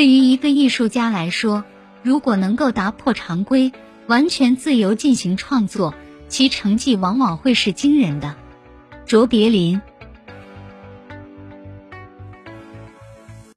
对于一个艺术家来说如果能够打破常规完全自由进行创作其成绩往往会是惊人的。卓别林